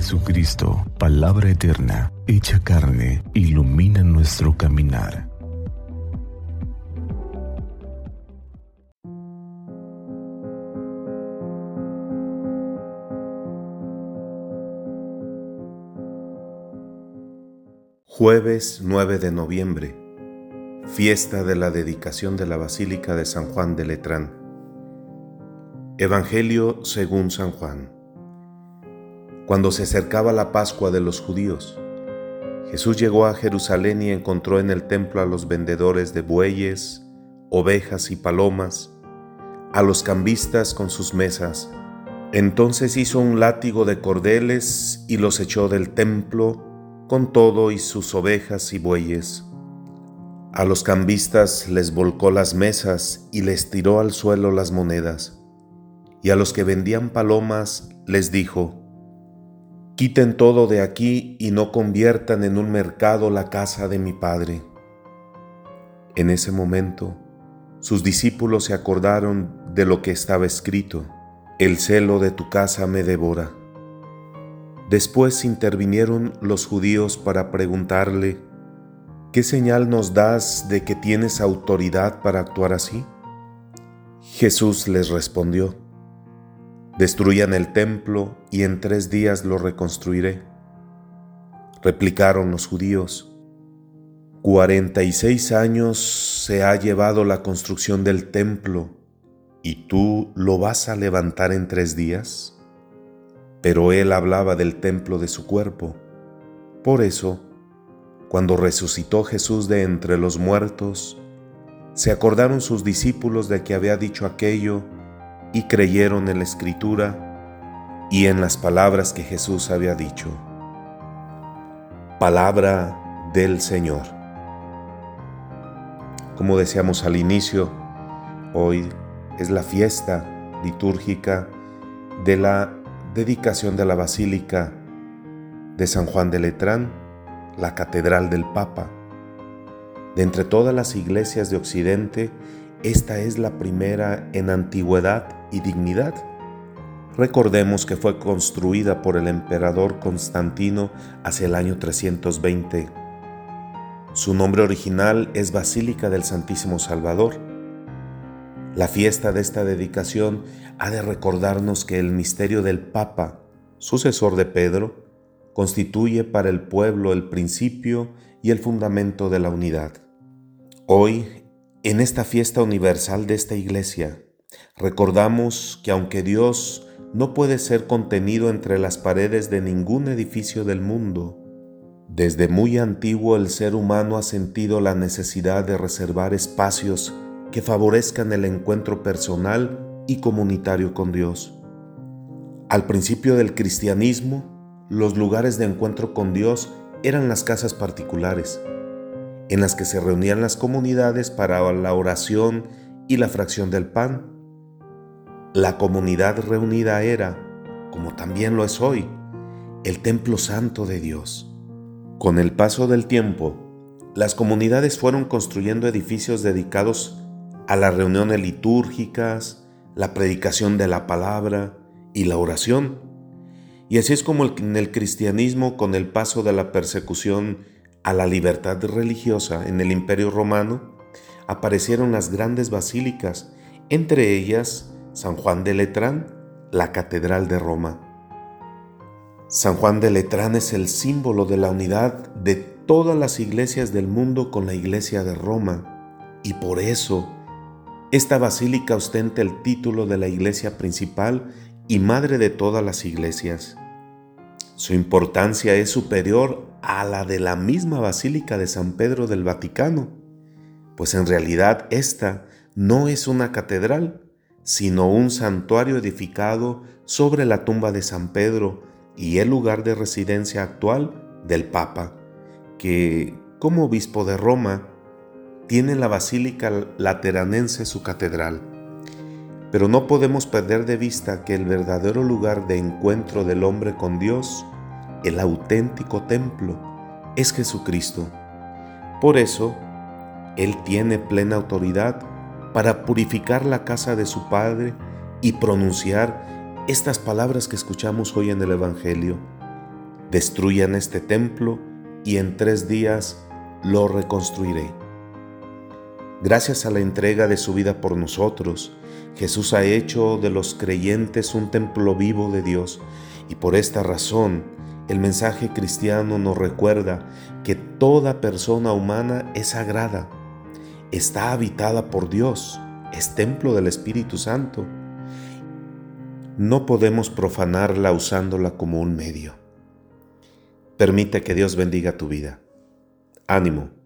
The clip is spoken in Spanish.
Jesucristo, palabra eterna, hecha carne, ilumina nuestro caminar. Jueves 9 de noviembre, fiesta de la dedicación de la Basílica de San Juan de Letrán. Evangelio según San Juan. Cuando se acercaba la Pascua de los judíos, Jesús llegó a Jerusalén y encontró en el templo a los vendedores de bueyes, ovejas y palomas, a los cambistas con sus mesas. Entonces hizo un látigo de cordeles y los echó del templo con todo y sus ovejas y bueyes. A los cambistas les volcó las mesas y les tiró al suelo las monedas. Y a los que vendían palomas les dijo, Quiten todo de aquí y no conviertan en un mercado la casa de mi Padre. En ese momento, sus discípulos se acordaron de lo que estaba escrito, El celo de tu casa me devora. Después intervinieron los judíos para preguntarle, ¿qué señal nos das de que tienes autoridad para actuar así? Jesús les respondió, Destruyan el templo y en tres días lo reconstruiré. Replicaron los judíos, Cuarenta y seis años se ha llevado la construcción del templo, ¿y tú lo vas a levantar en tres días? pero él hablaba del templo de su cuerpo. Por eso, cuando resucitó Jesús de entre los muertos, se acordaron sus discípulos de que había dicho aquello y creyeron en la escritura y en las palabras que Jesús había dicho. Palabra del Señor. Como decíamos al inicio, hoy es la fiesta litúrgica de la dedicación de la Basílica de San Juan de Letrán, la Catedral del Papa. De entre todas las iglesias de Occidente, esta es la primera en antigüedad y dignidad. Recordemos que fue construida por el emperador Constantino hacia el año 320. Su nombre original es Basílica del Santísimo Salvador la fiesta de esta dedicación ha de recordarnos que el misterio del Papa, sucesor de Pedro, constituye para el pueblo el principio y el fundamento de la unidad. Hoy, en esta fiesta universal de esta iglesia, recordamos que aunque Dios no puede ser contenido entre las paredes de ningún edificio del mundo, desde muy antiguo el ser humano ha sentido la necesidad de reservar espacios que favorezcan el encuentro personal y comunitario con Dios. Al principio del cristianismo, los lugares de encuentro con Dios eran las casas particulares, en las que se reunían las comunidades para la oración y la fracción del pan. La comunidad reunida era, como también lo es hoy, el templo santo de Dios. Con el paso del tiempo, las comunidades fueron construyendo edificios dedicados a las reuniones litúrgicas, la predicación de la palabra y la oración. Y así es como en el cristianismo, con el paso de la persecución a la libertad religiosa en el imperio romano, aparecieron las grandes basílicas, entre ellas San Juan de Letrán, la Catedral de Roma. San Juan de Letrán es el símbolo de la unidad de todas las iglesias del mundo con la iglesia de Roma, y por eso esta basílica ostenta el título de la iglesia principal y madre de todas las iglesias. Su importancia es superior a la de la misma Basílica de San Pedro del Vaticano, pues en realidad esta no es una catedral, sino un santuario edificado sobre la tumba de San Pedro y el lugar de residencia actual del Papa, que, como obispo de Roma, tiene la Basílica Lateranense su catedral. Pero no podemos perder de vista que el verdadero lugar de encuentro del hombre con Dios, el auténtico templo, es Jesucristo. Por eso, Él tiene plena autoridad para purificar la casa de su Padre y pronunciar estas palabras que escuchamos hoy en el Evangelio. destruyan este templo y en tres días lo reconstruiré. Gracias a la entrega de su vida por nosotros, Jesús ha hecho de los creyentes un templo vivo de Dios y por esta razón el mensaje cristiano nos recuerda que toda persona humana es sagrada, está habitada por Dios, es templo del Espíritu Santo. No podemos profanarla usándola como un medio. Permite que Dios bendiga tu vida. Ánimo